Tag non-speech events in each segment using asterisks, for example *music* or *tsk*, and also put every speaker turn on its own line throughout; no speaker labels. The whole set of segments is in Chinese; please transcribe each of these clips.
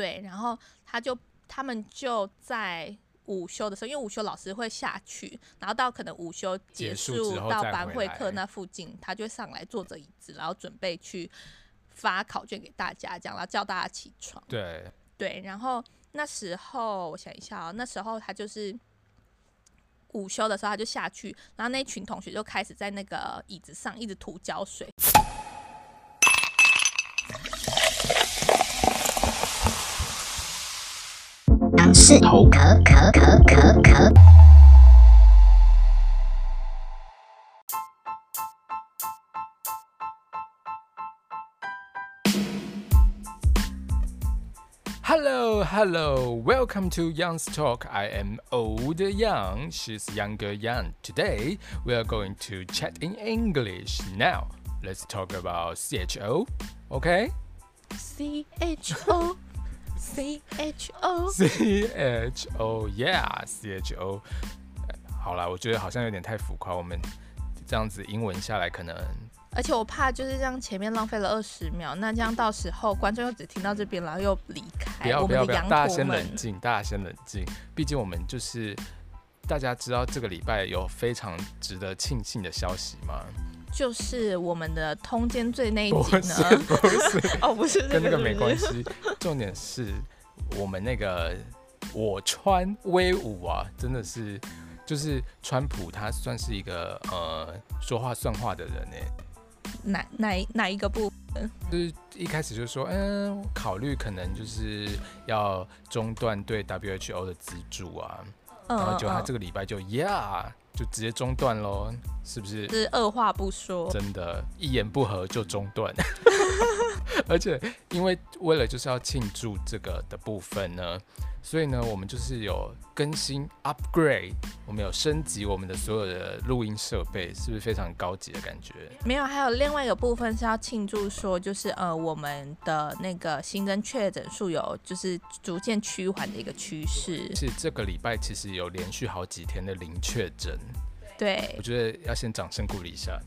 对，然后他就他们就在午休的时候，因为午休老师会下去，然后到可能午休结束到班会课那附近，他就上来坐着椅子，然后准备去发考卷给大家，这样，然后叫大家起床。
对
对，然后那时候我想一下哦，那时候他就是午休的时候他就下去，然后那群同学就开始在那个椅子上一直涂胶水。
是头壳壳壳壳壳。
Hello, hello, welcome to Young's Talk. I am old Young. She's younger Young. Today we are going to chat in English. Now let's talk about CHO. Okay?
CHO. C H O
C H O Yeah C H O 好啦，我觉得好像有点太浮夸。我们这样子英文下来，可能
而且我怕就是这样前面浪费了二十秒，那这样到时候观众又只听到这边，然后又离开。
不要不要不要，大家先冷静，大家先冷静。毕竟我们就是大家知道这个礼拜有非常值得庆幸的消息吗？
就是我们的通奸罪那一集呢？
不是，不是 *laughs*
哦，不是，
跟那个没关系。重点是我们那个我川威武啊，真的是就是川普，他算是一个呃说话算话的人呢。
哪哪哪一个部分？
就是一开始就说，嗯，考虑可能就是要中断对 WHO 的资助啊，嗯、然后就他这个礼拜就、嗯、Yeah。就直接中断喽，是不是？
是二话不说，
真的，一言不合就中断。*laughs* 而且，因为为了就是要庆祝这个的部分呢，所以呢，我们就是有更新 upgrade，我们有升级我们的所有的录音设备，是不是非常高级的感觉？
没有，还有另外一个部分是要庆祝说，就是呃，我们的那个新增确诊数有就是逐渐趋缓的一个趋势。
是这个礼拜其实有连续好几天的零确诊。
对，
我觉得要先掌声鼓励一下。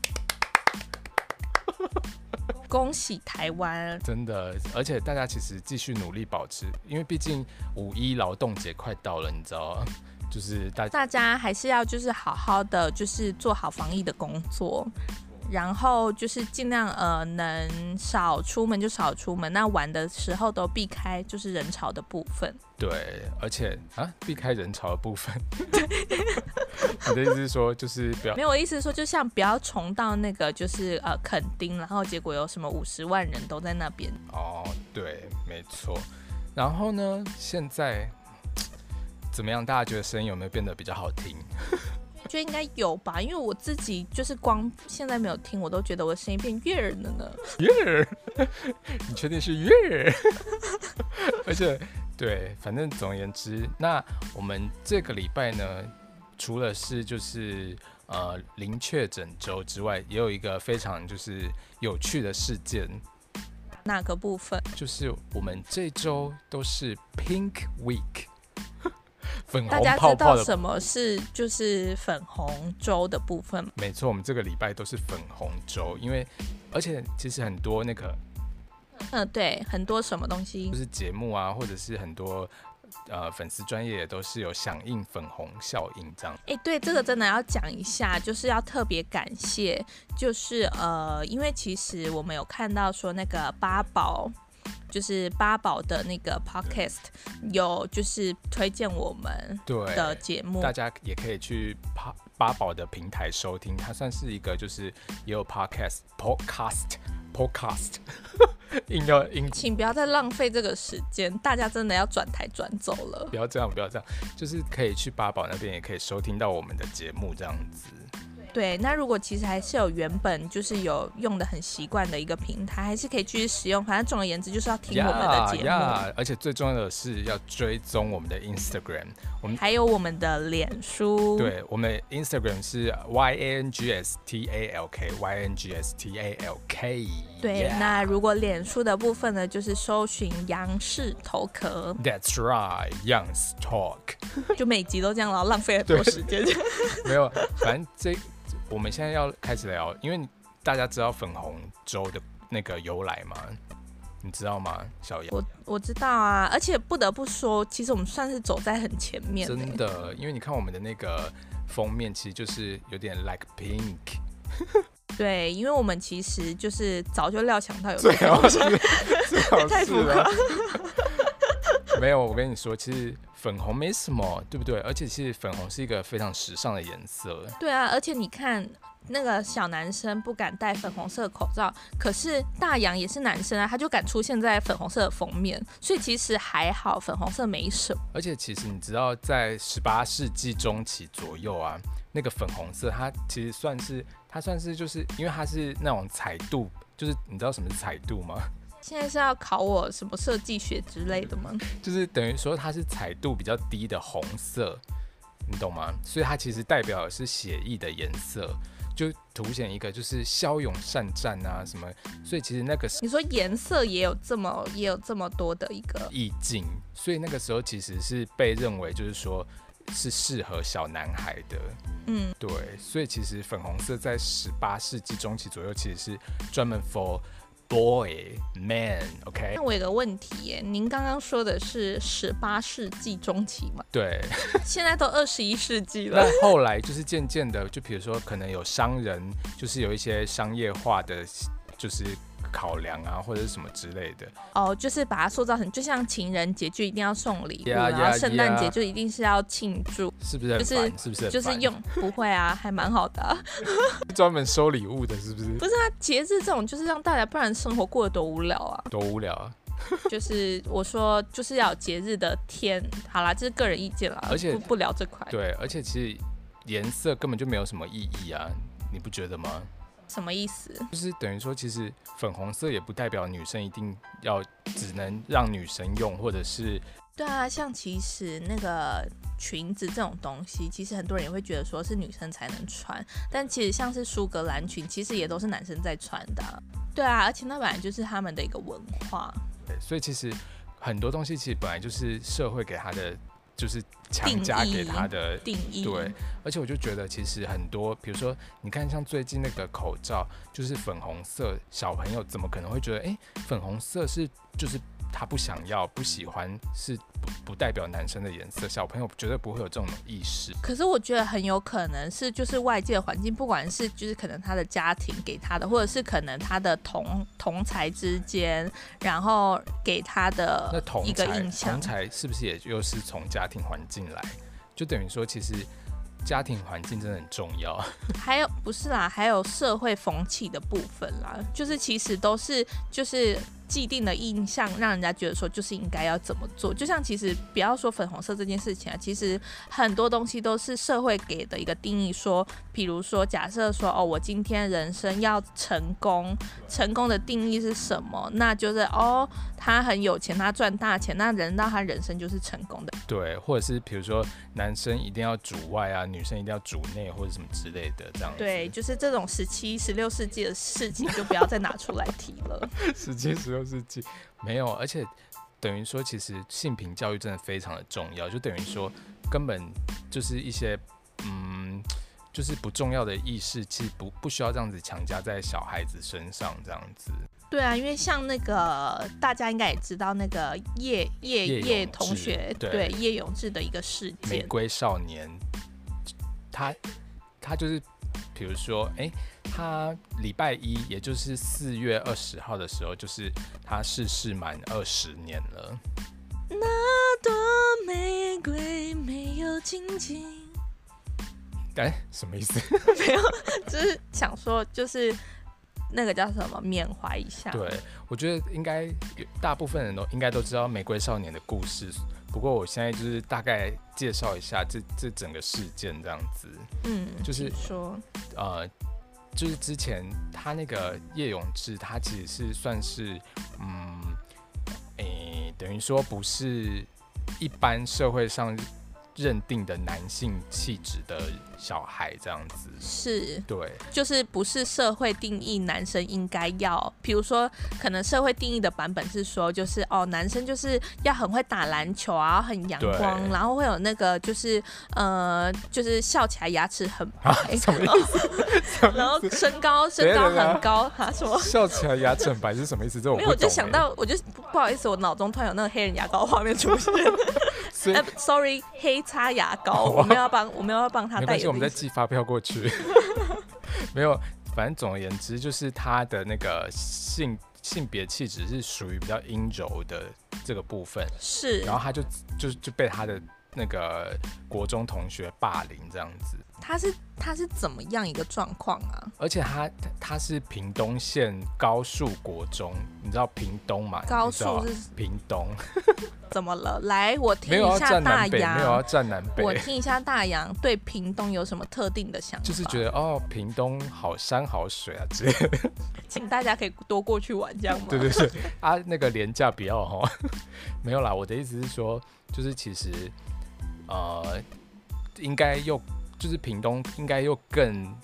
*laughs*
恭喜台湾！
真的，而且大家其实继续努力保持，因为毕竟五一劳动节快到了，你知道吗？就是大
大家还是要就是好好的，就是做好防疫的工作。然后就是尽量呃能少出门就少出门，那玩的时候都避开就是人潮的部分。
对，而且啊避开人潮的部分。*laughs* 你的意思是说就是不要？
没有，我意思是说就像不要重到那个就是呃垦丁，然后结果有什么五十万人都在那边。
哦，对，没错。然后呢，现在 *tsk* 怎么样？大家觉得声音有没有变得比较好听？
觉得应该有吧，因为我自己就是光现在没有听，我都觉得我的声音变悦耳了呢。
悦耳？*laughs* 你确定是悦耳？*laughs* 而且，对，反正总而言之，那我们这个礼拜呢，除了是就是呃零确诊周之外，也有一个非常就是有趣的事件。
哪个部分？
就是我们这周都是 Pink Week。粉红
大家知道什么是就是粉红周的部分吗？
没错，我们这个礼拜都是粉红周，因为而且其实很多那个，
嗯，对，很多什么东西，
就是节目啊，或者是很多呃粉丝专业也都是有响应粉红效应这样。哎、
欸，对，这个真的要讲一下，就是要特别感谢，就是呃，因为其实我们有看到说那个八宝。就是八宝的那个 podcast 有就是推荐我们的节目，
大家也可以去八八宝的平台收听，它算是一个就是也有 podcast podcast podcast 硬要硬，
请不要再浪费这个时间，大家真的要转台转走了，
不要这样，不要这样，就是可以去八宝那边也可以收听到我们的节目这样子。
对，那如果其实还是有原本就是有用的很习惯的一个平台，还是可以继续使用。反正总而言之，就是要听我们的节目。
Yeah, yeah, 而且最重要的是要追踪我们的 Instagram，我们
还有我们的脸书。
对，我们 Instagram 是 Y A N G S T A L K Y N G S T A L K。
对，yeah. 那如果脸书的部分呢，就是搜寻杨氏头壳。
That's right, Young's Talk。
就每集都这样，然后浪费很多时间。*laughs*
没有，反正这。我们现在要开始聊，因为大家知道粉红周的那个由来吗？你知道吗，小杨？
我我知道啊，而且不得不说，其实我们算是走在很前面。
真的，因为你看我们的那个封面，其实就是有点 like pink。*laughs*
对，因为我们其实就是早就料想到有
最好是，最好是 *laughs*
太浮夸。
没有，我跟你说，其实粉红没什么，对不对？而且其实粉红是一个非常时尚的颜色。
对啊，而且你看那个小男生不敢戴粉红色口罩，可是大洋也是男生啊，他就敢出现在粉红色的封面，所以其实还好，粉红色没什么。
而且其实你知道，在十八世纪中期左右啊，那个粉红色它其实算是，它算是就是因为它是那种彩度，就是你知道什么是彩度吗？
现在是要考我什么设计学之类的吗？*laughs*
就是等于说它是彩度比较低的红色，你懂吗？所以它其实代表的是写意的颜色，就凸显一个就是骁勇善战啊什么。所以其实那个
你说颜色也有这么也有这么多的一个
意境，所以那个时候其实是被认为就是说是适合小男孩的。嗯，对。所以其实粉红色在十八世纪中期左右其实是专门 for Boy, man, OK。
那我有个问题耶，您刚刚说的是十八世纪中期嘛？
对。
现在都二十一世纪了。*laughs*
那后来就是渐渐的，就比如说可能有商人，就是有一些商业化的，就是。考量啊，或者是什么之类的
哦，就是把它塑造成，就像情人节就一定要送礼物，然后圣诞节就一定是要庆祝，
是不是？就是是不是？
就是用不会啊，还蛮好的、啊，*laughs*
专门收礼物的，是不是？
不是啊，节日这种就是让大家，不然生活过得多无聊啊，
多无聊啊！
就是我说，就是要有节日的天，好啦，这是个人意见啦，
而且
不不聊这块。
对，而且其实颜色根本就没有什么意义啊，你不觉得吗？
什么意思？
就是等于说，其实粉红色也不代表女生一定要只能让女生用，或者是
对啊，像其实那个裙子这种东西，其实很多人也会觉得说是女生才能穿，但其实像是苏格兰裙，其实也都是男生在穿的。对啊，而且那本来就是他们的一个文化。
对，所以其实很多东西其实本来就是社会给他的。就是强加给他的
定义，
对，而且我就觉得其实很多，比如说你看像最近那个口罩，就是粉红色，小朋友怎么可能会觉得，哎、欸，粉红色是就是。他不想要、不喜欢，是不不代表男生的颜色。小朋友绝对不会有这种意识。
可是我觉得很有可能是，就是外界的环境，不管是就是可能他的家庭给他的，或者是可能他的同同才之间，然后给他的一个印象。
同才是不是也又是从家庭环境来？就等于说，其实家庭环境真的很重要。*laughs* *laughs*
还有不是啦，还有社会风气的部分啦，就是其实都是就是。既定的印象让人家觉得说就是应该要怎么做，就像其实不要说粉红色这件事情啊，其实很多东西都是社会给的一个定义。说，比如说假设说哦，我今天人生要成功，成功的定义是什么？那就是哦，他很有钱，他赚大钱，那人到他人生就是成功的。
对，或者是比如说男生一定要主外啊，女生一定要主内或者什么之类的这样子。
对，就是这种十七、十六世纪的事情就不要再拿出来提了。*laughs*
十七、十六。世纪没有，而且等于说，其实性平教育真的非常的重要，就等于说，根本就是一些嗯，就是不重要的意识，其实不不需要这样子强加在小孩子身上，这样子。
对啊，因为像那个大家应该也知道，那个叶叶叶同学，对叶永志的一个事件，
玫瑰少年，他他就是。比如说，哎，他礼拜一，也就是四月二十号的时候，就是他逝世满二十年了。
那朵玫瑰没有紧紧。
哎，什么意思？
没有，就是想说，就是那个叫什么，缅怀一下。
对，我觉得应该大部分人都应该都知道玫瑰少年的故事。不过我现在就是大概介绍一下这这整个事件这样子，
嗯，
就是
说，
呃，就是之前他那个叶永志，他其实是算是，嗯，诶、欸，等于说不是一般社会上认定的男性气质的小孩这样子。
是，
对，
就是不是社会定义男生应该要，比如说可能社会定义的版本是说，就是哦，男生就是要很会打篮球啊，很阳光，然后会有那个就是呃，就是笑起来牙齿很白，*laughs*
啊、*laughs* 什么意思？
然后身高身高很高，啊什么
笑起来牙齿很白是什么意思？这种没
有，我就想到，我就不好意思，我脑中突然有那个黑人牙膏画面出现。*laughs* 哎，sorry，黑擦牙膏，*laughs* 我们要帮我们要帮他代言。
没关系，我们再寄发票过去。*laughs* 没有，反正总而言之，就是他的那个性性别气质是属于比较阴柔的这个部分。
是，
然后他就就就被他的那个国中同学霸凌这样子。
他是他是怎么样一个状况啊？
而且他他是屏东县高速国中，你知道屏东吗？
高速是
屏东，*laughs*
怎么了？来，我听一下大洋，
没有要站南北，
我听一下大洋对屏东有什么特定的想法？
就是觉得哦，屏东好山好水啊之类的，*laughs*
请大家可以多过去玩，这样吗？*laughs*
对对对，啊，那个廉价比较哈，没有啦，我的意思是说，就是其实呃，应该又。就是屏东应该又更，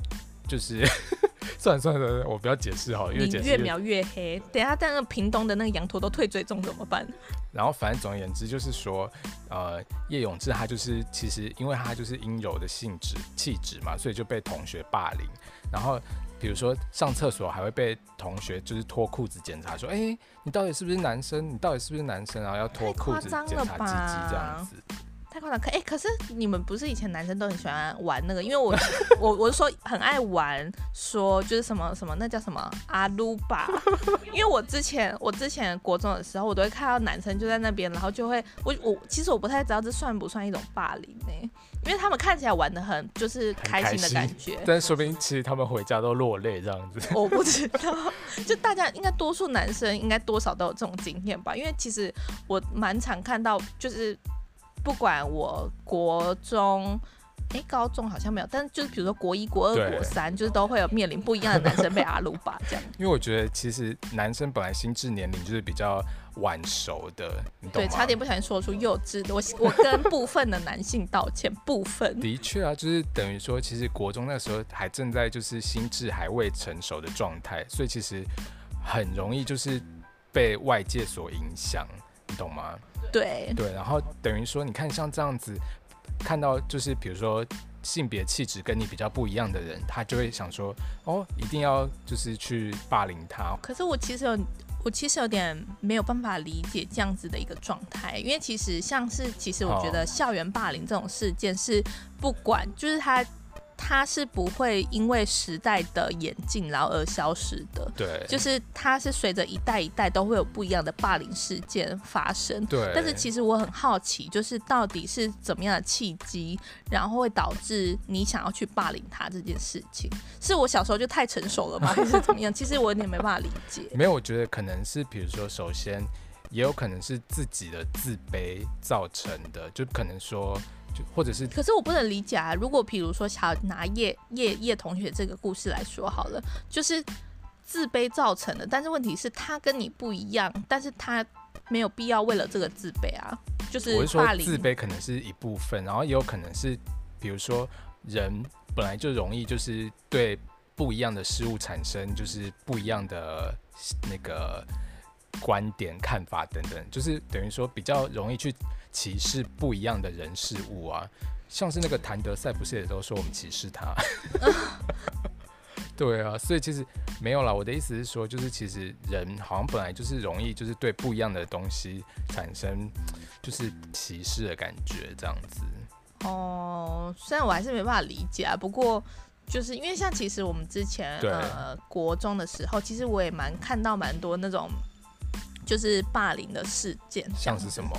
就是 *laughs* 算了算了算了，我不要解释好了，因为解释
越描越黑。等下，但那个屏东的那个羊驼都退追踪怎么办？*laughs*
然后反正总而言之就是说，呃，叶永志他就是其实因为他就是阴柔的性质气质嘛，所以就被同学霸凌。然后比如说上厕所还会被同学就是脱裤子检查，说，哎、欸，你到底是不是男生？你到底是不是男生？然后要脱裤子检查鸡鸡这样子。
太夸张，可哎，可是你们不是以前男生都很喜欢玩那个？因为我 *laughs* 我我是说很爱玩，说就是什么什么那叫什么阿鲁巴。因为我之前我之前国中的时候，我都会看到男生就在那边，然后就会我我其实我不太知道这算不算一种霸凌呢？因为他们看起来玩的很就是开心的感觉，
但说不定其实他们回家都落泪这样子。*laughs*
我不知道，就大家应该多数男生应该多少都有这种经验吧？因为其实我蛮常看到就是。不管我国中，哎、欸，高中好像没有，但是就是比如说国一、国二、国三，就是都会有面临不一样的男生被阿鲁巴这样。*laughs*
因为我觉得其实男生本来心智年龄就是比较晚熟的？
对，差点不小心说出幼稚的，我 *laughs* 我跟部分的男性道歉。部分
的确啊，就是等于说，其实国中那时候还正在就是心智还未成熟的状态，所以其实很容易就是被外界所影响，你懂吗？
对
对，然后等于说，你看像这样子，看到就是比如说性别气质跟你比较不一样的人，他就会想说，哦，一定要就是去霸凌他。
可是我其实有，我其实有点没有办法理解这样子的一个状态，因为其实像是，其实我觉得校园霸凌这种事件是不管，就是他。它是不会因为时代的演进然后而消失的，
对，
就是它是随着一代一代都会有不一样的霸凌事件发生，
对。
但是其实我很好奇，就是到底是怎么样的契机，然后会导致你想要去霸凌他这件事情？是我小时候就太成熟了吗？*laughs* 还是怎么样？其实我有点没办法理解。
没有，我觉得可能是，比如说，首先也有可能是自己的自卑造成的，就可能说。或者是，
可是我不能理解啊。如果比如说，想拿叶叶叶同学这个故事来说好了，就是自卑造成的。但是问题是，他跟你不一样，但是他没有必要为了这个自卑啊。就是
我是说，自卑可能是一部分，然后也有可能是，比如说人本来就容易就是对不一样的事物产生就是不一样的那个观点、看法等等，就是等于说比较容易去。歧视不一样的人事物啊，像是那个谭德赛不是也都说我们歧视他？*laughs* 对啊，所以其实没有啦。我的意思是说，就是其实人好像本来就是容易就是对不一样的东西产生就是歧视的感觉这样子。
哦，虽然我还是没办法理解啊，不过就是因为像其实我们之前呃国中的时候，其实我也蛮看到蛮多那种就是霸凌的事件，
像是什么？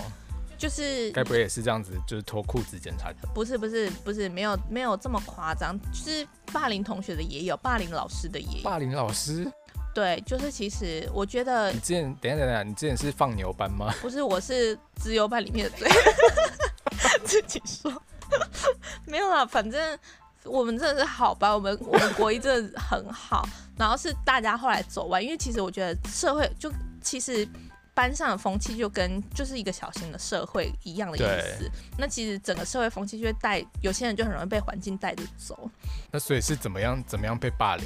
就是
该不会也是这样子，就是脱裤子检查的？
不是不是不是，没有没有这么夸张。就是霸凌同学的也有，霸凌老师的也有。
霸凌老师？
对，就是其实我觉得。
你之前等一下等一下，你之前是放牛班吗？*laughs*
不是，我是资优班里面的最。*laughs* 自己说。没有啦，反正我们真的是好吧，我们我们国一真的很好。然后是大家后来走完，因为其实我觉得社会就其实。班上的风气就跟就是一个小型的社会一样的意思。那其实整个社会风气就会带有些人就很容易被环境带着走。
那所以是怎么样怎么样被霸凌？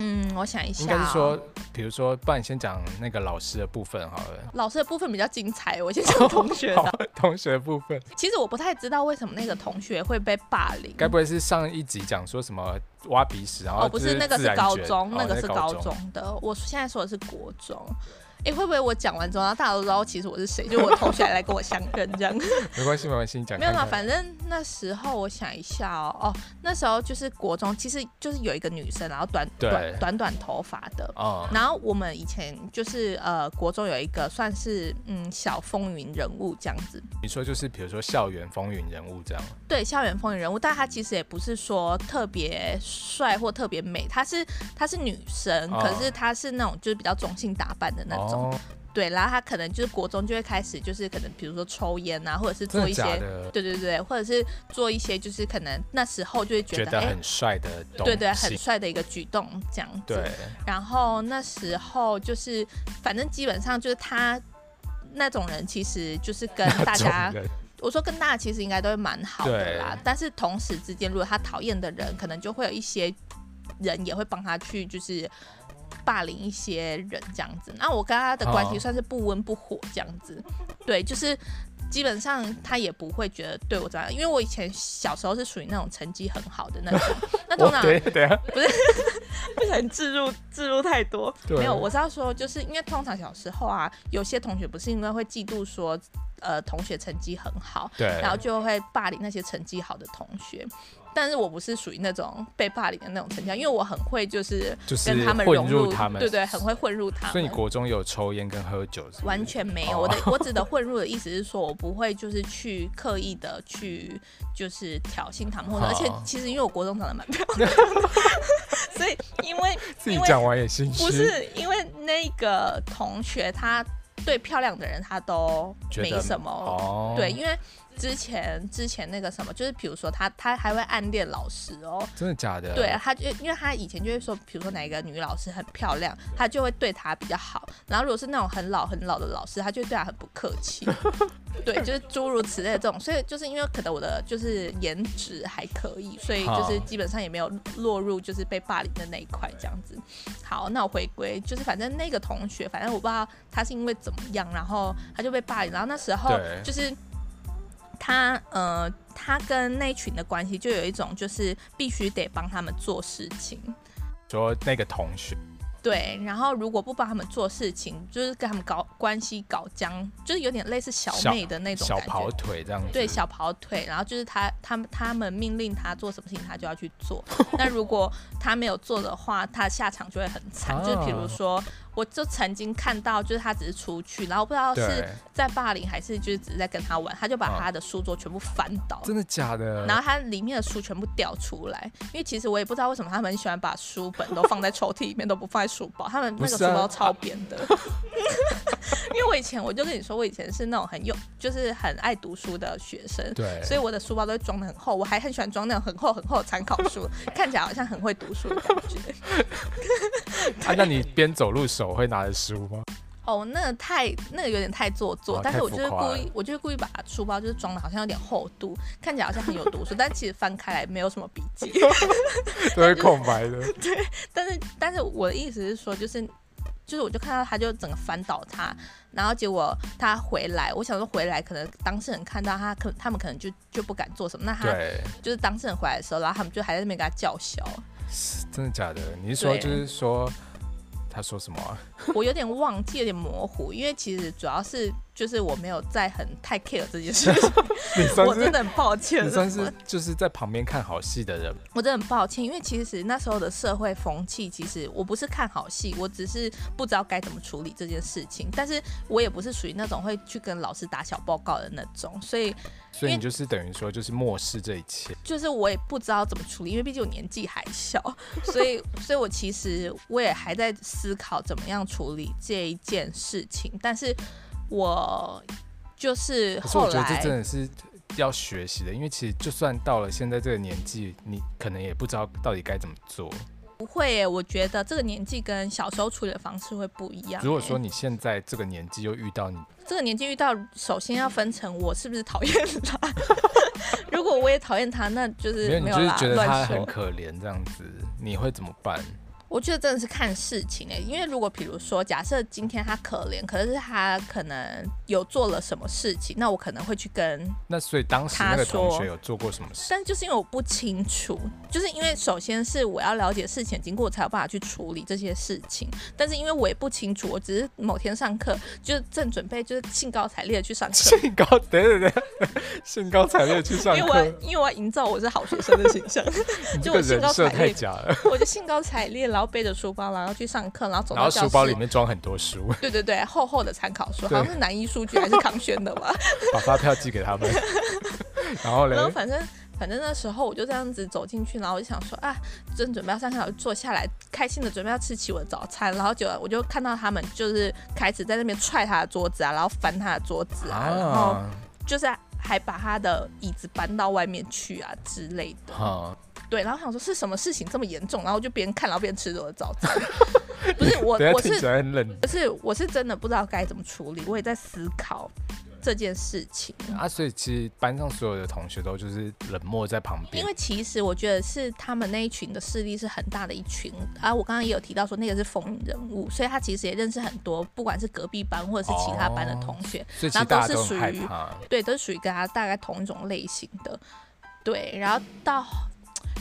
嗯，我想一下、哦，
应该是说，比如说，不然你先讲那个老师的部分好了。
老师的部分比较精彩，我先讲同学的。*laughs*
哦、同学的部分，
其实我不太知道为什么那个同学会被霸凌。
该不会是上一集讲说什么挖鼻屎，然后
哦，不是，那个是高中，
哦、
那个是高中的。哦、我现在说的是国中。哎、欸，会不会我讲完之后，然后大家都知道其实我是谁？就我同学来跟我相认这样。*laughs*
没关系，没关系，你讲。
没有嘛，反正那时候我想一下哦，哦，那时候就是国中，其实就是有一个女生，然后短短短短头发的。哦。然后我们以前就是呃，国中有一个算是嗯小风云人物这样子。
你说就是比如说校园风云人物这样。
对，校园风云人物，但他其实也不是说特别帅或特别美，她是她是女生，哦、可是她是那种就是比较中性打扮的那种。哦、对，然后他可能就是国中就会开始，就是可能比如说抽烟啊，或者是做一些，对对对，或者是做一些，就是可能那时候就会觉得，觉得
很帅的，
对对，很帅的一个举动这样子。对。然后那时候就是，反正基本上就是他那种人，其实就是跟 *laughs* 大家，我说跟大家其实应该都会蛮好的啦。但是同时之间，如果他讨厌的人，可能就会有一些人也会帮他去，就是。霸凌一些人这样子，那我跟他的关系算是不温不火这样子，对，就是基本上他也不会觉得对我怎样，因为我以前小时候是属于那种成绩很好的那种，*laughs* 那通常
对对
不是。不想置入置入太多，没有，我是要说，就是因为通常小时候啊，有些同学不是因为会嫉妒说，呃，同学成绩很好，对，然后就会霸凌那些成绩好的同学。但是我不是属于那种被霸凌的那种成绩，因为我很会就是跟他们融入，
入他们，
对对，很会混入他们。
所以你国中有抽烟跟喝酒是是？
完全没有，我的我指的 *laughs* 混入的意思是说我不会就是去刻意的去就是挑衅他们，或者而且其实因为我国中长得蛮漂亮的，*laughs* 所以因为
自己讲完也心虚，
不是因为那个同学他对漂亮的人他都没什么，哦、对，因为。之前之前那个什么，就是比如说他他还会暗恋老师哦，
真的假的？
对，他就因为他以前就会说，比如说哪一个女老师很漂亮，他就会对她比较好。然后如果是那种很老很老的老师，他就会对她很不客气。*laughs* 对，就是诸如此类的这种。所以就是因为可能我的就是颜值还可以，所以就是基本上也没有落入就是被霸凌的那一块这样子。好，那我回归，就是反正那个同学，反正我不知道他是因为怎么样，然后他就被霸凌。然后那时候就是。他呃，他跟那群的关系就有一种，就是必须得帮他们做事情。
说那个同学。
对，然后如果不帮他们做事情，就是跟他们搞关系搞僵，就是有点类似小妹的那种
小，小跑腿这样子。
对，小跑腿，然后就是他他们他们命令他做什么事情，他就要去做。那如果他没有做的话，他下场就会很惨。啊、就是比如 *laughs* 说。我就曾经看到，就是他只是出去，然后不知道是在霸凌还是就是只是在跟他玩，他就把他的书桌全部翻倒。
真的假的？
然后他里面的书全部掉出来，因为其实我也不知道为什么他们很喜欢把书本都放在抽屉里面，都不放在书包。他们那个书包超扁的。因为我以前我就跟你说，我以前是那种很有就是很爱读书的学生，对，所以我的书包都会装的很厚，我还很喜欢装那种很厚很厚的参考书，看起来好像很会读书的感觉。*laughs*
啊，那你边走路手会拿着书吗？
哦，那个太那个有点太做作，哦、但是我就是故意，我就是故意把书包就是装的好像有点厚度，看起来好像很有读书，但其实翻开来没有什么笔记，*laughs*
都是空白的。*laughs*
对，但是但是我的意思是说，就是就是我就看到他就整个翻倒他，然后结果他回来，我想说回来可能当事人看到他可他们可能就就不敢做什么，那他对就是当事人回来的时候，然后他们就还在那边给他叫嚣。
真的假的？你是说就是说？他说什么啊？*laughs*
我有点忘记，有点模糊，因为其实主要是。就是我没有在很太 care 这件事情，*laughs* 我真的很抱歉。
你算是就是在旁边看好戏的人。
我真的很抱歉，因为其实那时候的社会风气，其实我不是看好戏，我只是不知道该怎么处理这件事情。但是我也不是属于那种会去跟老师打小报告的那种，所以
所以你就是等于说就是漠视这一切。
就是我也不知道怎么处理，因为毕竟我年纪还小，所以所以我其实我也还在思考怎么样处理这一件事情，但是。我就是后
来，是我觉得这真的是要学习的，因为其实就算到了现在这个年纪，你可能也不知道到底该怎么做。
不会耶，我觉得这个年纪跟小时候处理的方式会不一样。
如果说你现在这个年纪又遇到你
这个年纪遇到，首先要分成我是不是讨厌他。*laughs* 如果我也讨厌他，那就是没有，
没有，你就是觉得他很可怜这样子，你会怎么办？
我觉得真的是看事情诶、欸，因为如果比如说，假设今天他可怜，可是他可能有做了什么事情，那我可能会去跟。
那所以当时那个同学有做过什么事？
但就是因为我不清楚，就是因为首先是我要了解事情经过，我才有办法去处理这些事情。但是因为我也不清楚，我只是某天上课就是正准备就是兴高采烈的去上课，
兴高对对对，兴高采烈去上课，
因为我要因为我要营造我是好学生的形象，*laughs* *laughs* 就我兴高采烈
太假了，
我就兴高采烈了。然后背着书包，然后去上课，然后走到教室。
然后书包里面装很多书。
对对对，厚厚的参考书，好像是南一数据还是康轩的吧。*laughs*
把发票寄给他们。*laughs* 然后呢？
然后反正反正那时候我就这样子走进去，然后我就想说啊，正准备要上课，我就坐下来，开心的准备要吃起我的早餐。然后就我就看到他们就是开始在那边踹他的桌子啊，然后翻他的桌子啊，啊然后就是还把他的椅子搬到外面去啊之类的。啊对，然后想说是什么事情这么严重，然后就边看，然后边吃着我的早餐。*laughs* 不是我，我是不是我是真的不知道该怎么处理，我也在思考这件事情
啊。所以其实班上所有的同学都就是冷漠在旁边，
因为其实我觉得是他们那一群的势力是很大的一群啊。我刚刚也有提到说那个是风云人物，所以他其实也认识很多，不管是隔壁班或者是其他班的同学，
哦、
然后都是属于对，都是属于跟他大概同一种类型的。对，然后到。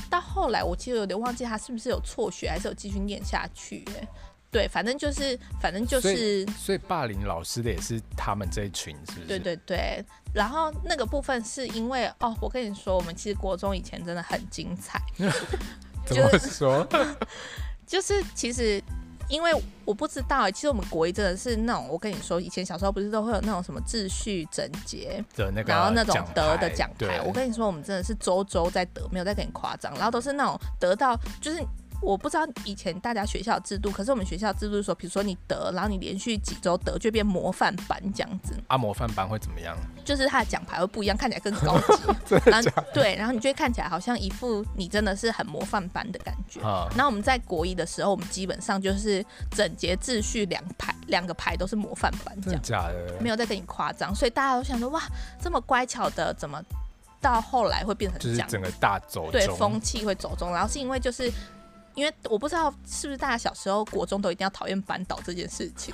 到后来，我其实有点忘记他是不是有辍学，还是有继续念下去。哎，对，反正就是，反正就是，
所以，所以霸凌老师的也是他们这一群，是不是？
对对对。然后那个部分是因为，哦，我跟你说，我们其实国中以前真的很精彩。*laughs* *laughs*
怎么说？
就是 *laughs* 其实。因为我不知道，其实我们国一真的是那种，我跟你说，以前小时候不是都会有那种什么秩序整洁
的那个，
然后那种得的奖牌。我跟你说，我们真的是周周在得，没有在跟你夸张，然后都是那种得到就是。我不知道以前大家学校制度，可是我们学校制度是说，比如说你得，然后你连续几周得，就变模范班这样子。
啊，模范班会怎么样？
就是他的奖牌会不一样，看起来更高级。*laughs* 然后对，然后你就会看起来好像一副你真的是很模范班的感觉。啊。那我们在国一的时候，我们基本上就是整洁秩序两排两个排都是模范班这样。
假的？
没有在跟你夸张，所以大家都想说哇，这么乖巧的，怎么到后来会变成这样？
就是整个大走
对风气会走中，然后是因为就是。因为我不知道是不是大家小时候国中都一定要讨厌班导这件事情，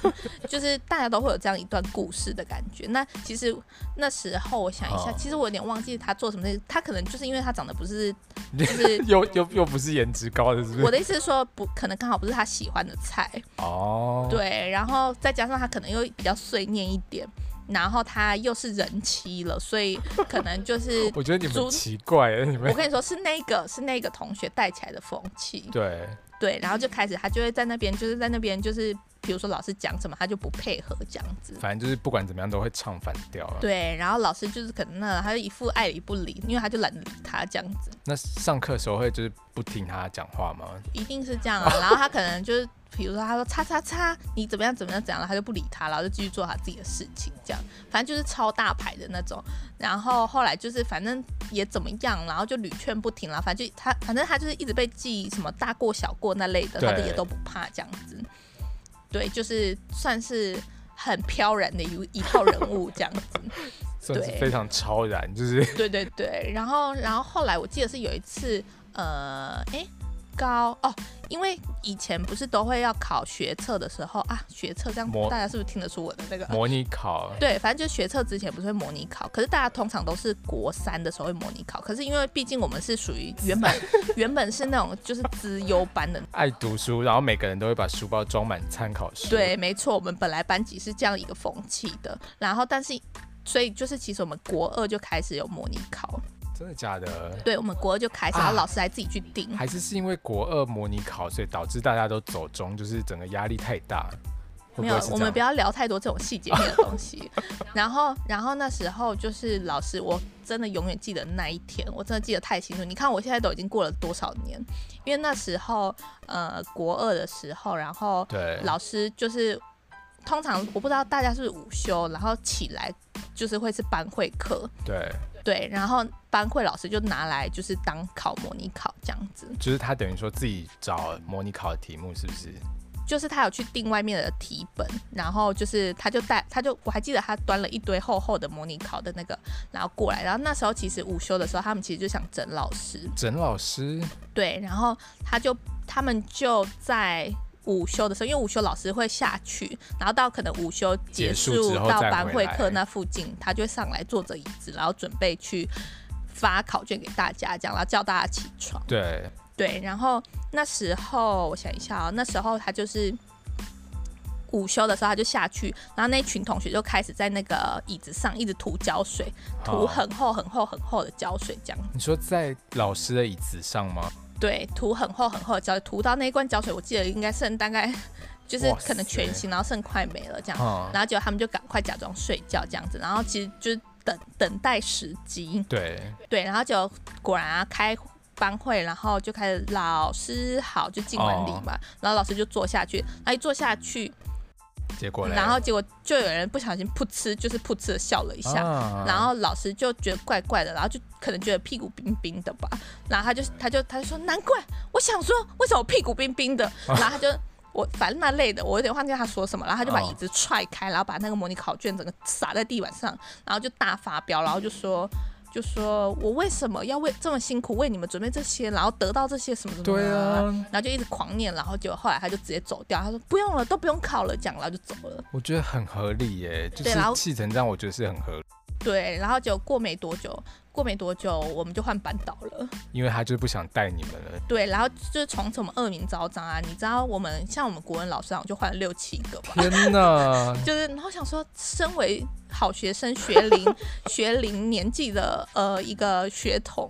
就是大家都会有这样一段故事的感觉。那其实那时候我想一下，其实我有点忘记他做什么事。他可能就是因为他长得不是，*laughs* 就是
又又又不是颜值高的，是不是？
我的意思是说，不可能刚好不是他喜欢的菜哦。对，然后再加上他可能又比较碎念一点。然后他又是人妻了，所以可能就是 *laughs*
我觉得你们奇怪，你们
我跟你说是那个是那个同学带起来的风气，
对。
对，然后就开始他就会在那边就是在那边就是比如说老师讲什么他就不配合这样子，
反正就是不管怎么样都会唱反调。
对，然后老师就是可能那他就一副爱理不理，因为他就懒得理他这样子。
那上课的时候会就是不听他讲话吗？
一定是这样啊，然后他可能就是。比如说，他说“叉叉叉”，你怎么样怎么样怎样了，他就不理他，然后就继续做他自己的事情，这样，反正就是超大牌的那种。然后后来就是反正也怎么样，然后就屡劝不听了，反正就他反正他就是一直被记什么大过小过那类的，他的也都不怕这样子。对，就是算是很飘然的一一套人物这样子，*laughs*
算是非常超然，就是
对对对。然后然后后来我记得是有一次，呃，哎。高哦，因为以前不是都会要考学测的时候啊，学测这样，大家是不是听得出我的那个
模拟考？*laughs*
对，反正就学测之前不是会模拟考，可是大家通常都是国三的时候会模拟考，可是因为毕竟我们是属于原本 *laughs* 原本是那种就是资优班的，
爱读书，然后每个人都会把书包装满参考书。
对，没错，我们本来班级是这样一个风气的，然后但是所以就是其实我们国二就开始有模拟考。
真的假的？
对，我们国二就开始，然后老师还自己去定。
啊，还是是因为国二模拟考，所以导致大家都走中，就是整个压力太大。
没有，我们不要聊太多这种细节面的东西。*laughs* 然后，然后那时候就是老师，我真的永远记得那一天，我真的记得太清楚。你看我现在都已经过了多少年？因为那时候，呃，国二的时候，然后对老师就是。通常我不知道大家是午休，然后起来就是会是班会课，
对
对，然后班会老师就拿来就是当考模拟考这样子，
就是他等于说自己找模拟考的题目是不是？
就是他有去订外面的题本，然后就是他就带他就我还记得他端了一堆厚厚的模拟考的那个，然后过来，然后那时候其实午休的时候，他们其实就想整老师，
整老师，
对，然后他就他们就在。午休的时候，因为午休老师会下去，然后到可能午休结束到班会课那附近，他就上来坐着椅子，然后准备去发考卷给大家，这样，然后叫大家起床。
对
对，然后那时候我想一下啊、喔，那时候他就是午休的时候，他就下去，然后那群同学就开始在那个椅子上一直涂胶水，涂很厚很厚很厚的胶水，这样。
你说在老师的椅子上吗？
对，涂很厚很厚的胶水，涂到那一罐胶水，我记得应该剩大概就是可能全新，然后剩快没了这样，然后结果他们就赶快假装睡觉这样子，然后其实就是等等待时机。
对
对，然后就果然啊开班会，然后就开始老师好就敬完礼嘛，然后老师就坐下去，他一坐下去。
结果？
然后结果就有人不小心噗嗤，就是噗嗤的笑了一下，啊、然后老师就觉得怪怪的，然后就可能觉得屁股冰冰的吧，然后他就他就他就说难怪，我想说为什么屁股冰冰的，*laughs* 然后他就我反正那类的，我有点忘记他说什么，然后他就把椅子踹开，然后把那个模拟考卷整个撒在地板上，然后就大发飙，然后就说。就说我为什么要为这么辛苦为你们准备这些，然后得到这些什么什么？
对啊，
然后就一直狂念，然后就后来他就直接走掉，他说不用了，都不用考了，讲了就走了。
我觉得很合理耶，就是气成这样，我觉得是很合理。
对，然后就过没多久。过没多久，我们就换班导了，
因为他就是不想带你们了。
对，然后就是从此我们恶名昭彰啊！你知道，我们像我们国文老师，我就换了六七个吧。
天哪！*laughs*
就是，然后想说，身为好学生、学龄、*laughs* 学龄年纪的呃一个学童。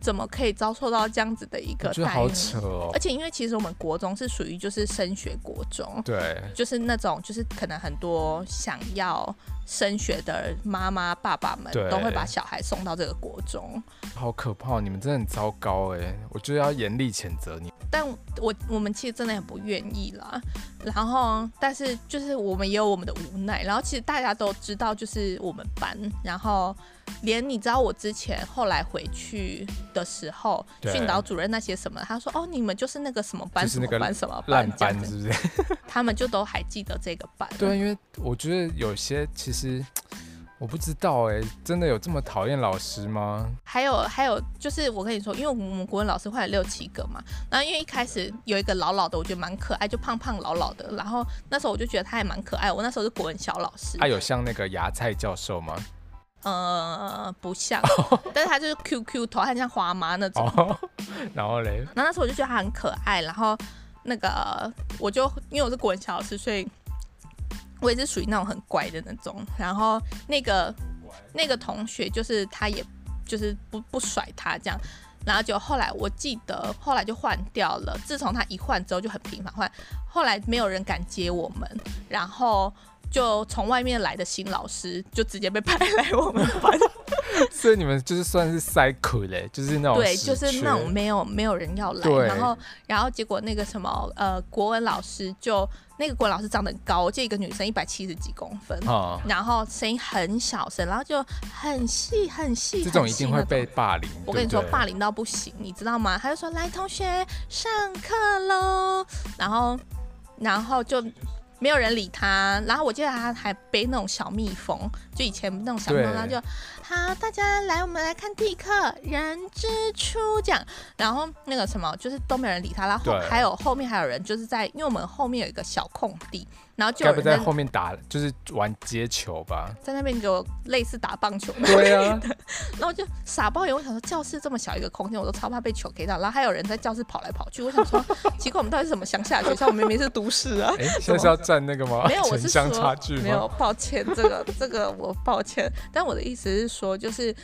怎么可以遭受到这样子的一个待遇？
好扯哦！
而且因为其实我们国中是属于就是升学国中，
对，
就是那种就是可能很多想要升学的妈妈爸爸们都会把小孩送到这个国中。
好可怕！你们真的很糟糕哎！我就要严厉谴责你。
但我我们其实真的很不愿意啦。然后，但是就是我们也有我们的无奈。然后其实大家都知道，就是我们班，然后。连你知道我之前后来回去的时候，训导主任那些什么，他说哦，你们就是那个什么班什么班什么班
烂班，是不是？*laughs*
他们就都还记得这个班。
对，因为我觉得有些其实我不知道哎，真的有这么讨厌老师吗？
还有还有，就是我跟你说，因为我们国文老师换了六七个嘛，然后因为一开始有一个老老的，我觉得蛮可爱，就胖胖老老的，然后那时候我就觉得他也蛮可爱。我那时候是国文小老师。
他有像那个芽菜教授吗？
呃，不像，但是他就是 QQ 头，很像花妈那种。
哦、*laughs* 然后嘞，
然后那时候我就觉得他很可爱，然后那个我就因为我是国文小老师，所以我也是属于那种很乖的那种。然后那个那个同学就是他，也就是不不甩他这样。然后就后来我记得后来就换掉了，自从他一换之后就很频繁换，后来没有人敢接我们，然后。就从外面来的新老师就直接被派来我们班，*laughs*
所以你们就是算是塞苦嘞，就是那种
对，就是那种没有没有人要来，然后然后结果那个什么呃国文老师就那个国文老师长得很高，就一个女生一百七十几公分，哦、然后声音很小声，然后就很细很细，
这种一定会被霸凌。
我跟你说霸凌到不行，你知道吗？他就说来同学上课喽，然后然后就。没有人理他，然后我记得他还背那种小蜜蜂，就以前那种小蜜蜂，他就好，大家来，我们来看第一课人之初这样，然后那个什么就是都没有人理他，然后还有后面还有人就是在，因为我们后面有一个小空地。然后就该不
在后面打，就是玩接球吧，
在那边就类似打棒球。
对啊，*laughs*
然后就傻爆眼，我想说教室这么小一个空间，我都超怕被球给到。然后还有人在教室跑来跑去，我想说 *laughs* 奇怪，我们到底是什么乡下学校？我们明明是都市啊。
哎，现在是要站那个吗？
没有，我是说
差距
没有，抱歉，这个这个我抱歉。但我的意思是说，就是。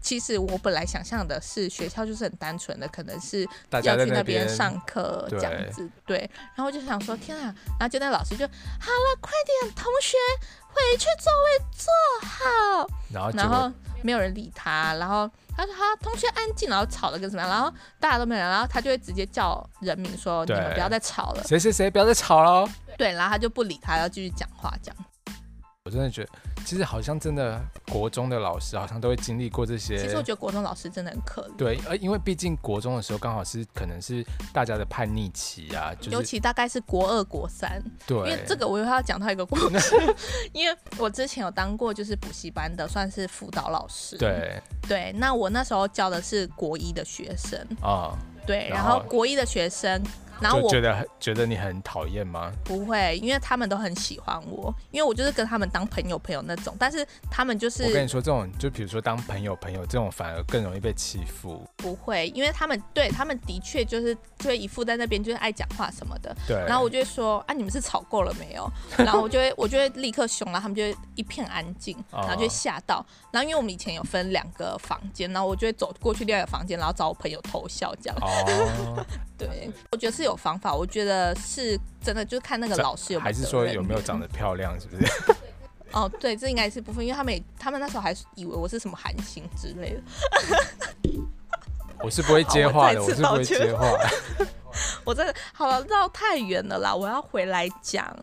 其实我本来想象的是学校就是很单纯的，可能是要去那边上课这样子，对。然后我就想说，天啊！然后就那老师就好了，快点，同学回去座位坐好。
然后
然后没有人理他，然后他说他同学安静，然后吵得跟什么样，然后大家都没有人，然后他就会直接叫人名说，你们不要再吵了，
谁谁谁不要再吵了。
对，然后他就不理他，要继续讲话这样。
我真的觉得，其实好像真的国中的老师好像都会经历过这些。
其实我觉得国中老师真的很可怜。
对，呃，因为毕竟国中的时候刚好是可能是大家的叛逆期啊，就是、
尤其大概是国二、国三。
对，
因为这个我又要讲到一个故事，*laughs* 因为我之前有当过就是补习班的，算是辅导老师。
对
对，那我那时候教的是国一的学生
啊。
对，然后国一的学生。然后我
觉得觉得你很讨厌吗？
不会，因为他们都很喜欢我，因为我就是跟他们当朋友朋友那种。但是他们就是
我跟你说，这种就比如说当朋友朋友这种，反而更容易被欺负。
不会，因为他们对他们的确就是就会一副在那边就是爱讲话什么的。
对。
然后我就会说啊，你们是吵够了没有？*laughs* 然后我就会我就会立刻凶，然后他们就会一片安静，然后就会吓到。然后因为我们以前有分两个房间，然后我就会走过去另外一个房间，然后找我朋友偷笑这样。
哦。*laughs*
对，我觉得是有方法。我觉得是真的，就是看那个老师有没有，还是说
有没有长得漂亮，是不是？*laughs*
哦，对，这应该是部分，因为他们他们那时候还以为我是什么韩星之类的。*laughs*
我是不会接话的，我，我是不会接话。*laughs*
我真的好了，绕太远了啦，我要回来讲。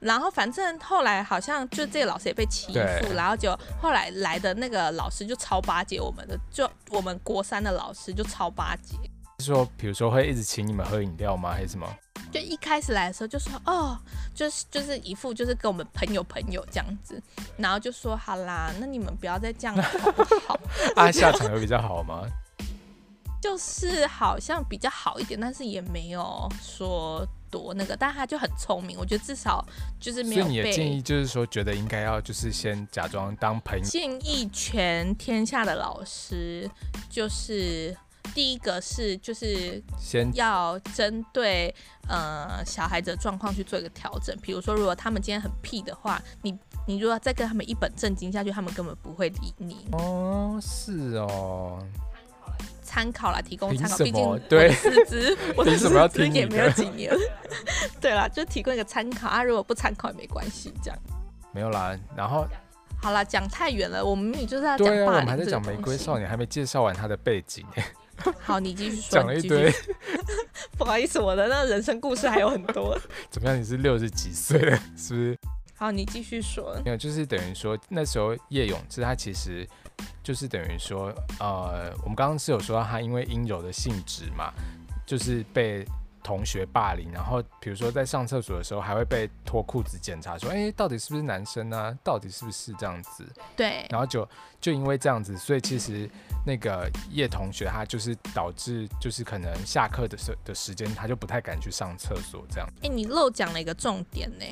然后反正后来好像就这个老师也被欺负，然后就后来来的那个老师就超巴结我们的，就我们国三的老师就超巴结。
是说，比如说会一直请你们喝饮料吗？还是什么？
就一开始来的时候就说哦，就是就是一副就是跟我们朋友朋友这样子，然后就说好啦，那你们不要再这样好不好？*laughs*
啊，下场有比较好吗？
就是好像比较好一点，但是也没有说多那个，但他就很聪明，我觉得至少就是没有。
所以你的建议就是说，觉得应该要就是先假装当朋友。
建议全天下的老师就是。第一个是就是先要针对呃小孩子的状况去做一个调整，比如说如果他们今天很屁的话，你你如果再跟他们一本正经下去，他们根本不会理你。
哦，是哦，
参考啦，提供参考，毕竟我的师资，*laughs* 我的师资也没有几年。*laughs* 对啦，就提供一个参考啊，如果不参考也没关系，这样。
没有啦，然后
好啦，讲太远了，我们明明就是要讲，
对啊，我们还在讲玫瑰少年，还没介绍完他的背景。*laughs*
好，你继续说。
讲了一堆，*laughs*
不好意思，我的那个人生故事还有很多。
怎么样？你是六十几岁了，是不是？
好，你继续说。
没有，就是等于说那时候叶永志他其实就是等于说，呃，我们刚刚是有说到他因为阴柔的性质嘛，就是被。同学霸凌，然后比如说在上厕所的时候，还会被脱裤子检查，说，哎，到底是不是男生啊？到底是不是这样子？
对。然
后就就因为这样子，所以其实那个叶同学他就是导致，就是可能下课的时的时间，他就不太敢去上厕所这样。
哎，你漏讲了一个重点呢，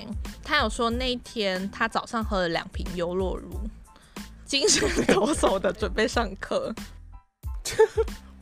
他有说那一天他早上喝了两瓶优酪乳，精神抖擞的准备上课。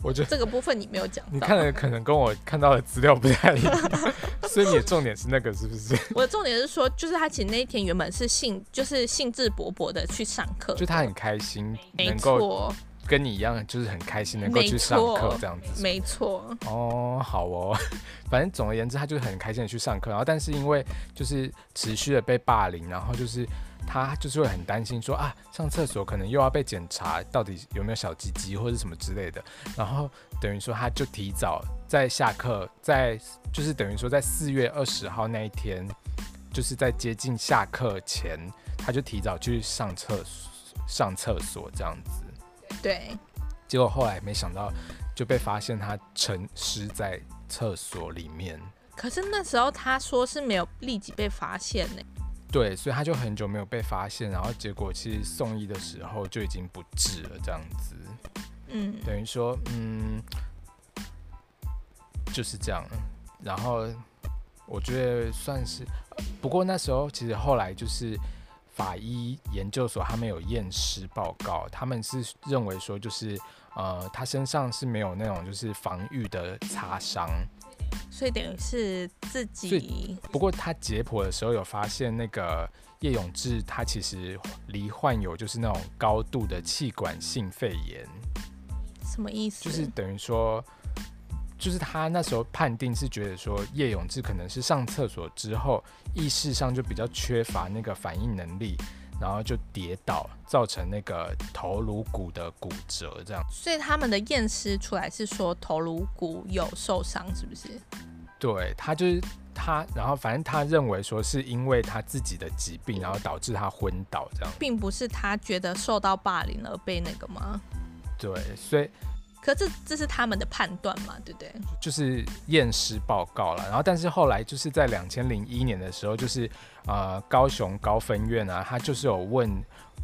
我觉得
这个部分你没有讲，
你看的可能跟我看到的资料不太一样，*laughs* 所以你的重点是那个是不是？*laughs*
我的重点是说，就是他其实那一天原本是兴，就是兴致勃勃的去上课，
就他很开心，
能够，
跟你一样，就是很开心能够去上课这样子，
没错。
哦，好哦，*laughs* 反正总而言之，他就是很开心的去上课，然后但是因为就是持续的被霸凌，然后就是。他就是会很担心说，啊，上厕所可能又要被检查，到底有没有小鸡鸡或者什么之类的。然后等于说，他就提早在下课，在就是等于说，在四月二十号那一天，就是在接近下课前，他就提早去上厕所，上厕所这样子。
对。
结果后来没想到就被发现他沉尸在厕所里面。
可是那时候他说是没有立即被发现呢。
对，所以他就很久没有被发现，然后结果其实送医的时候就已经不治了，这样子。
嗯，
等于说，嗯，就是这样。然后我觉得算是，不过那时候其实后来就是法医研究所他们有验尸报告，他们是认为说就是呃，他身上是没有那种就是防御的擦伤。
所以等于是自己。
不过他解剖的时候有发现，那个叶永志他其实罹患有就是那种高度的气管性肺炎。
什么意思？
就是等于说，就是他那时候判定是觉得说叶永志可能是上厕所之后意识上就比较缺乏那个反应能力，然后就跌倒，造成那个头颅骨的骨折这样。
所以他们的验尸出来是说头颅骨有受伤，是不是？
对，他就是他，然后反正他认为说是因为他自己的疾病，然后导致他昏倒这样，
并不是他觉得受到霸凌而被那个吗？
对，所以。
可这这是他们的判断嘛，对不对？
就是验尸报告了，然后但是后来就是在两千零一年的时候，就是呃高雄高分院啊，他就是有问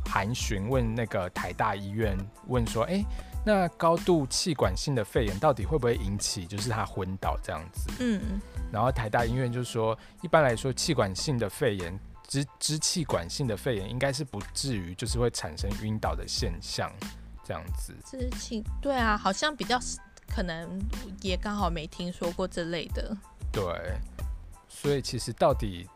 函询问那个台大医院，问说，哎，那高度气管性的肺炎到底会不会引起就是他昏倒这样子？嗯，然后台大医院就说，一般来说气管性的肺炎，支支气管性的肺炎应该是不至于就是会产生晕倒的现象。这样子，
知情对啊，好像比较可能也刚好没听说过这类的。
对，所以其实到底，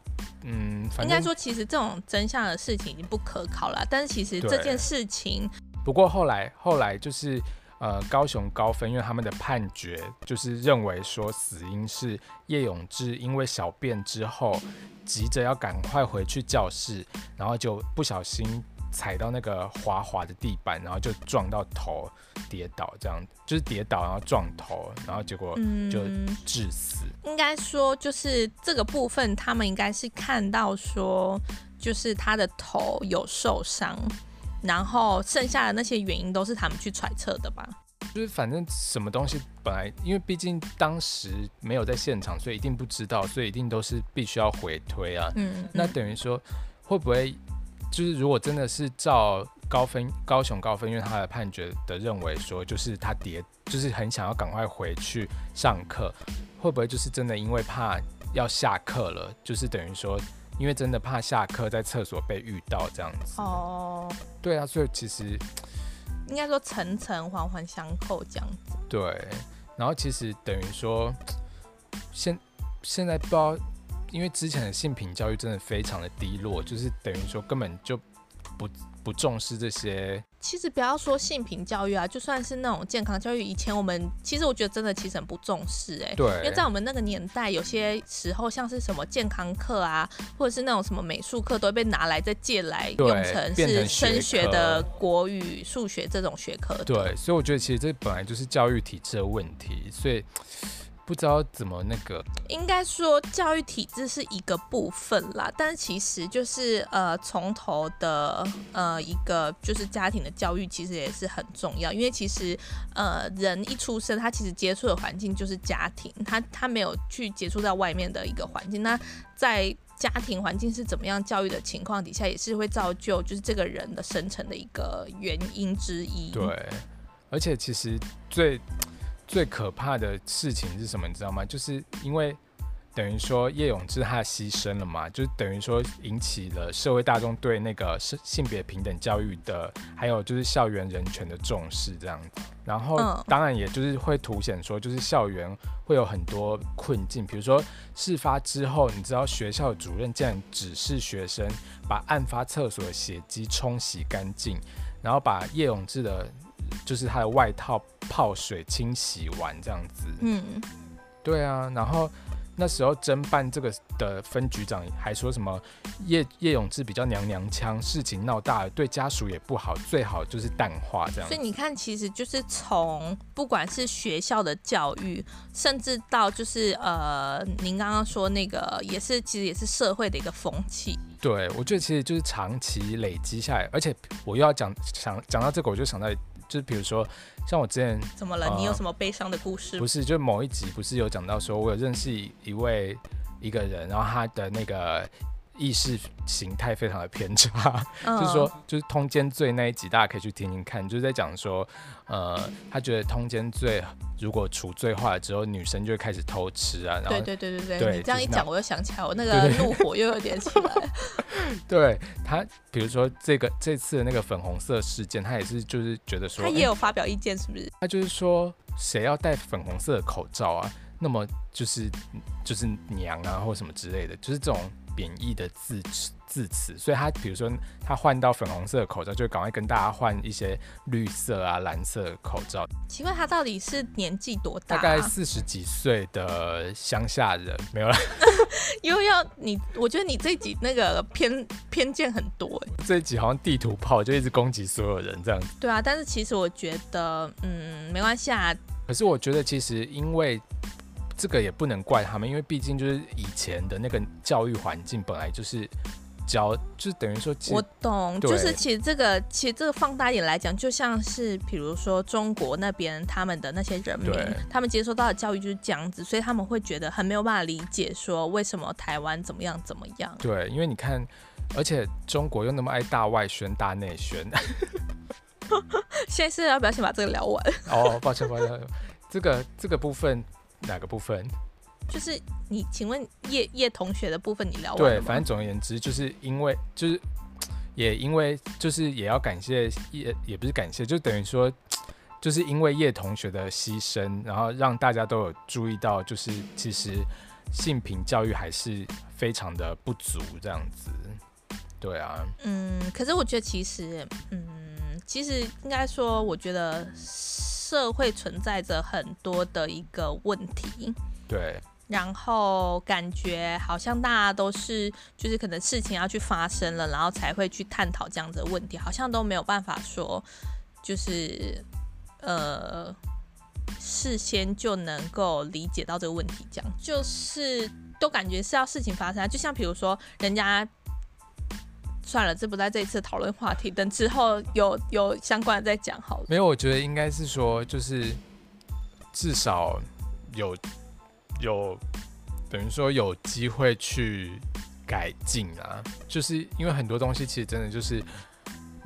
嗯，应
该说其实这种真相的事情已经不可考了。但是其实这件事情，
不过后来后来就是呃高雄高分因为他们的判决就是认为说死因是叶永志因为小便之后急着要赶快回去教室，然后就不小心。踩到那个滑滑的地板，然后就撞到头，跌倒，这样就是跌倒，然后撞头，然后结果就致死。
嗯，应该说，就是这个部分，他们应该是看到说，就是他的头有受伤，然后剩下的那些原因都是他们去揣测的吧？
就是反正什么东西本来，因为毕竟当时没有在现场，所以一定不知道，所以一定都是必须要回推啊。嗯，嗯，那等于说会不会？就是如果真的是照高分高雄高分院他的判决的认为说，就是他跌，就是很想要赶快回去上课，会不会就是真的因为怕要下课了，就是等于说，因为真的怕下课在厕所被遇到这样子。哦，对啊，所以其实 *tsk*
应该说层层环环相扣这样子。
对，然后其实等于说，现现在不知道。因为之前的性平教育真的非常的低落，就是等于说根本就不不重视这些。
其实不要说性平教育啊，就算是那种健康教育，以前我们其实我觉得真的其实很不重视哎、欸。
对。
因为在我们那个年代，有些时候像是什么健康课啊，或者是那种什么美术课，都会被拿来再借来用成是升学的国语、数学这种学科。
对，所以我觉得其实这本来就是教育体制的问题，所以。不知道怎么那个，
应该说教育体制是一个部分啦，但其实就是呃从头的呃一个就是家庭的教育其实也是很重要，因为其实呃人一出生他其实接触的环境就是家庭，他他没有去接触到外面的一个环境，那在家庭环境是怎么样教育的情况底下，也是会造就就是这个人的生成的一个原因之一。
对，而且其实最。最可怕的事情是什么？你知道吗？就是因为等于说叶永志他牺牲了嘛，就等于说引起了社会大众对那个性性别平等教育的，还有就是校园人权的重视这样子。然后当然也就是会凸显说，就是校园会有很多困境，比如说事发之后，你知道学校主任竟然指示学生把案发厕所的血迹冲洗干净，然后把叶永志的。就是他的外套泡水清洗完这样子，嗯，对啊，然后那时候侦办这个的分局长还说什么叶叶永志比较娘娘腔，事情闹大了对家属也不好，最好就是淡化这样。
所以你看，其实就是从不管是学校的教育，甚至到就是呃，您刚刚说那个也是，其实也是社会的一个风气。
对，我觉得其实就是长期累积下来，而且我又要讲想讲到这个，我就想到。就比如说，像我之前
怎么了？呃、你有什么悲伤的故事？
不是，就某一集不是有讲到说，我有认识一位一个人，然后他的那个。意识形态非常的偏差，哦、*laughs* 就是说，就是通奸罪那一集，大家可以去听听看，就是在讲说，呃，他觉得通奸罪如果除罪化了之后，女生就会开始偷吃啊。然后
对对对对对，对你这样一讲，我又想起来，我那个怒火又有点起来。*laughs*
对他，比如说这个这次的那个粉红色事件，他也是就是觉得说，
他也有发表意见，是不是？
他就是说，谁要戴粉红色的口罩啊？那么就是就是娘啊，或什么之类的，就是这种贬义的字词字词，所以他比如说他换到粉红色的口罩，就赶快跟大家换一些绿色啊、蓝色的口罩。
请问，他到底是年纪多大？
大概四十几岁的乡下人，没有了。*laughs*
又要你，我觉得你这一集那个偏偏见很多哎。*laughs*
这一集好像地图炮，就一直攻击所有人这样子。
对啊，但是其实我觉得，嗯，没关系啊。
可是我觉得，其实因为这个也不能怪他们，因为毕竟就是以前的那个教育环境本来就是。教就等于说，
我懂，就是其实这个其实这个放大一点来讲，就像是比如说中国那边他们的那些人民，他们接受到的教育就是这样子，所以他们会觉得很没有办法理解，说为什么台湾怎么样怎么样。
对，因为你看，而且中国又那么爱大外宣大内宣。*laughs*
现在是要不要先把这个聊完？
哦，抱歉抱歉，这个这个部分哪个部分？
就是你，请问叶叶同学的部分你聊完了？
对，反正总而言之，就是因为就是也因为就是也要感谢叶，也不是感谢，就等于说就是因为叶同学的牺牲，然后让大家都有注意到，就是其实性平教育还是非常的不足这样子。对啊，
嗯，可是我觉得其实，嗯，其实应该说，我觉得社会存在着很多的一个问题。
对。
然后感觉好像大家都是，就是可能事情要去发生了，然后才会去探讨这样子的问题，好像都没有办法说，就是呃，事先就能够理解到这个问题，这样就是都感觉是要事情发生，就像比如说人家算了，这不在这一次讨论话题，等之后有有相关的再讲好了。
没有，我觉得应该是说，就是至少有。有等于说有机会去改进啊，就是因为很多东西其实真的就是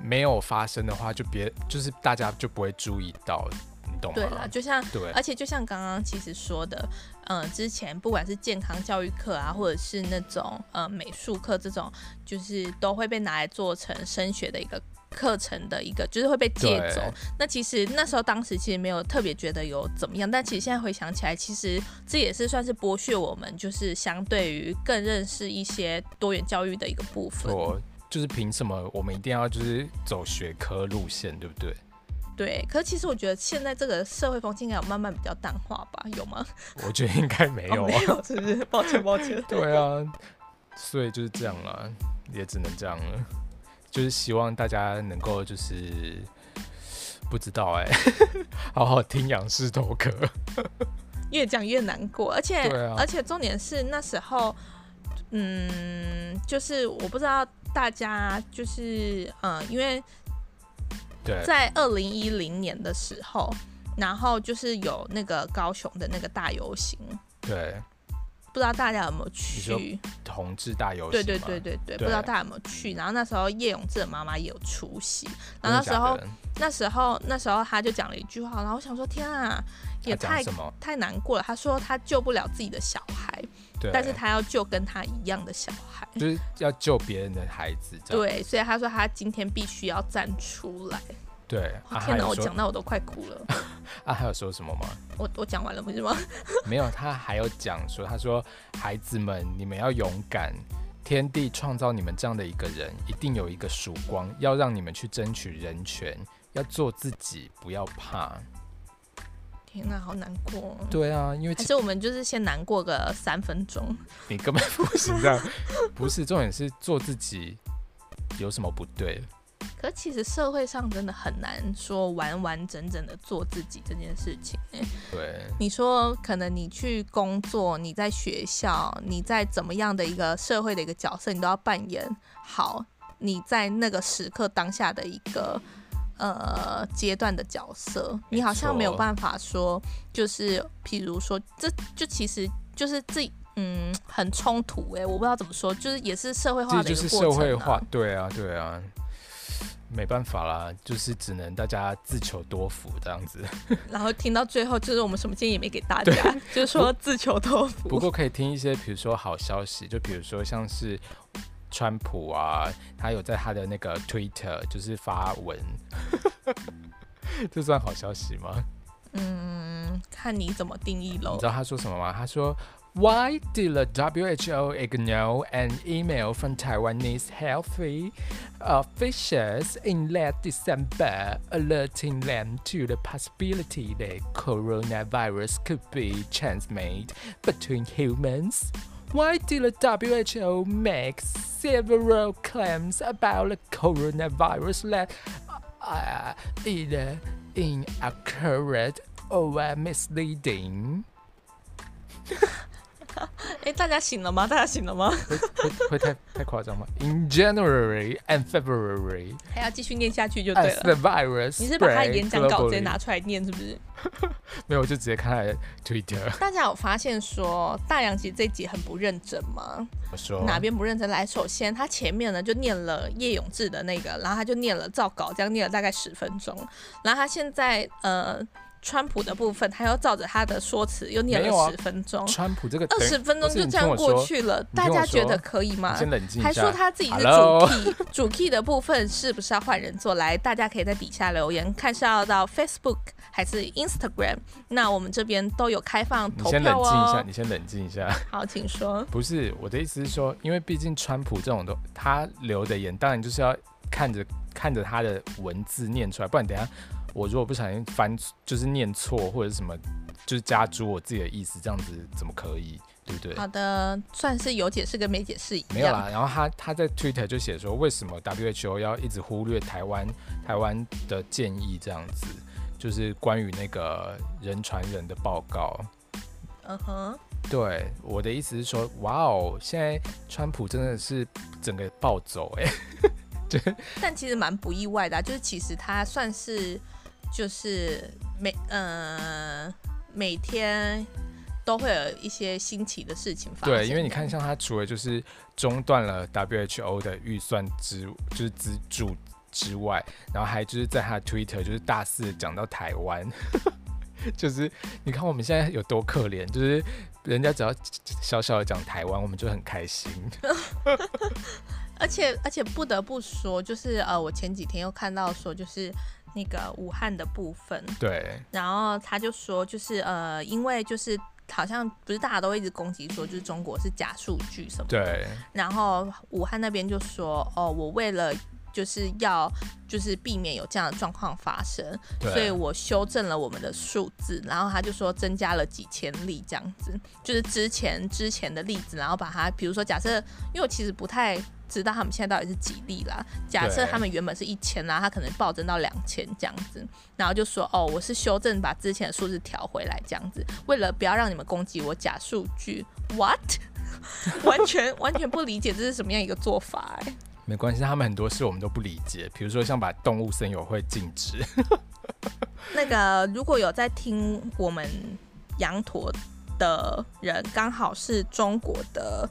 没有发生的话，就别就是大家就不会注意到，你懂吗？
对了，就像对，而且就像刚刚其实说的，嗯、呃，之前不管是健康教育课啊，或者是那种呃美术课这种，就是都会被拿来做成升学的一个。课程的一个就是会被借走，那其实那时候当时其实没有特别觉得有怎么样，但其实现在回想起来，其实这也是算是剥削我们，就是相对于更认识一些多元教育的一个部分。
说就是凭什么我们一定要就是走学科路线，对不对？
对，可是其实我觉得现在这个社会风气应该有慢慢比较淡化吧？有吗？*laughs*
我觉得应该没有啊，哦、没有，
是不是？*laughs* 抱歉，抱歉。
对啊，所以就是这样了，也只能这样了。就是希望大家能够就是不知道哎、欸，*laughs* 好好听杨氏头壳，
越讲越难过，而且、啊、而且重点是那时候，嗯，就是我不知道大家就是嗯，因为在二零一零年的时候，然后就是有那个高雄的那个大游行，
对。
不知道大家有没有去
同志大游行？
对对对对对，不知道大家有没有去。然后那时候叶永志的妈妈也有出席。然后那时候那时候那时候他就讲了一句话，然后我想说天啊，也太太难过了。他说他救不了自己的小孩，但是他要救跟他一样的小孩，
就是要救别人的孩子。
对，所以他说他今天必须要站出来。
对，
天哪，我讲到我都快哭了。*laughs*
啊，还有说什么吗？
我我讲完了不是吗？*laughs*
没有，他还有讲说，他说孩子们，你们要勇敢，天地创造你们这样的一个人，一定有一个曙光，要让你们去争取人权，要做自己，不要怕。
天哪，好难过。
对啊，因为
其实我们就是先难过个三分钟。*laughs*
你根本不是这样，不是重点是做自己，有什么不对？*laughs*
可其实社会上真的很难说完完整整的做自己这件事情。
对，
你说可能你去工作，你在学校，你在怎么样的一个社会的一个角色，你都要扮演好你在那个时刻当下的一个呃阶段的角色。你好像没有办法说，就是譬如说，这就其实就是这嗯很冲突哎，我不知道怎么说，就是也是社会化的一个过程啊。
就是社会化，对啊，对啊。没办法啦，就是只能大家自求多福这样子。*laughs* *laughs*
然后听到最后，就是我们什么建议也没给大家，就是说自求多福。
不过可以听一些，比如说好消息，就比如说像是川普啊，他有在他的那个 Twitter 就是发文，这算好消息吗？
嗯，看你怎么定义喽。
你知道他说什么吗？他说 Why *laughs* did the WHO ignore an email from Taiwanese health officials in late December alerting them to the possibility that coronavirus could be transmitted between humans? Why did the WHO make several claims about the coronavirus that are either inaccurate or misleading? *laughs* *laughs*
哎，大家醒了吗？大家醒了吗？
会会会太太夸张吗？In January and February，
还要继续念下去就对了。
The virus，
你是把他演讲稿直接拿出来念是不是？*laughs*
没有，我就直接看他的 Twitter。
大家有发现说大洋其实这集很不认真吗？
我说
哪边不认真？来，首先他前面呢就念了叶永志的那个，然后他就念了照稿，这样念了大概十分钟，然后他现在呃。川普的部分，他又照着他的说辞又念了十分钟。
川普这个
二十分钟就这样过去了，大家觉得可以吗？
先冷静一下。
还说他自己是主 key，主 key 的部分是不是要换人做？来，大家可以在底下留言，看是要到 Facebook 还是 Instagram。那我们这边都有开放投票哦。
你先冷静一下，你先冷静一下。
好，请说。*laughs*
不是我的意思是说，因为毕竟川普这种都，他留的言当然就是要看着看着他的文字念出来，不然等下。我如果不小心翻，就是念错或者什么，就是加诸我自己的意思，这样子怎么可以？对不对？
好的，算是有解释跟没解释一样。
没有啦，然后他他在 Twitter 就写说，为什么 WHO 要一直忽略台湾台湾的建议，这样子就是关于那个人传人的报告。
嗯哼。
对，我的意思是说，哇哦，现在川普真的是整个暴走哎。*laughs* 对。
但其实蛮不意外的啊，就是其实他算是。就是每呃每天都会有一些新奇的事情发生。
对，因为你看，像他除了就是中断了 WHO 的预算之就是资助之外，然后还就是在他的 Twitter 就是大肆讲到台湾，*laughs* 就是你看我们现在有多可怜，就是人家只要小小的讲台湾，我们就很开心。*laughs*
而且而且不得不说，就是呃，我前几天又看到说就是。那个武汉的部分，
对，
然后他就说，就是呃，因为就是好像不是大家都一直攻击说，就是中国是假数据什么的，
对，
然后武汉那边就说，哦，我为了就是要就是避免有这样的状况发生，所以我修正了我们的数字，然后他就说增加了几千例这样子，就是之前之前的例子，然后把它，比如说假设，因为我其实不太。知道他们现在到底是几例啦？假设他们原本是一千啦，他可能暴增到两千这样子，然后就说哦，我是修正把之前的数字调回来这样子，为了不要让你们攻击我假数据。What？*laughs* 完全完全不理解这是什么样一个做法哎、欸。
没关系，他们很多事我们都不理解，比如说像把动物森友会禁止。*laughs*
那个如果有在听我们羊驼的人，刚好是中国的。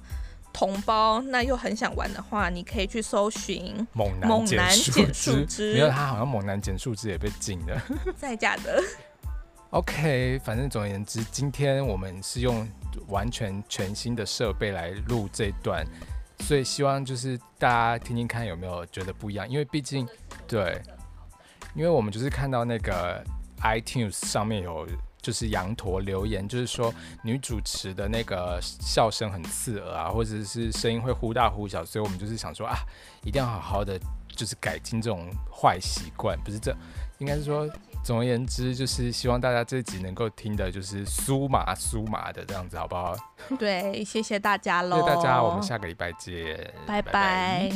同胞，那又很想玩的话，你可以去搜寻
猛男剪树枝。没有，他好像猛男剪树枝也被禁了。
真的假的
？OK，反正总而言之，今天我们是用完全全新的设备来录这段，所以希望就是大家听听看有没有觉得不一样，因为毕竟对，因为我们就是看到那个 iTunes 上面有。就是羊驼留言，就是说女主持的那个笑声很刺耳啊，或者是声音会忽大忽小，所以我们就是想说啊，一定要好好的就是改进这种坏习惯，不是这，应该是说，总而言之，就是希望大家这集能够听的就是酥麻酥麻的这样子，好不好？
对，谢谢大家喽！
谢谢大家，我们下个礼拜
见，拜拜。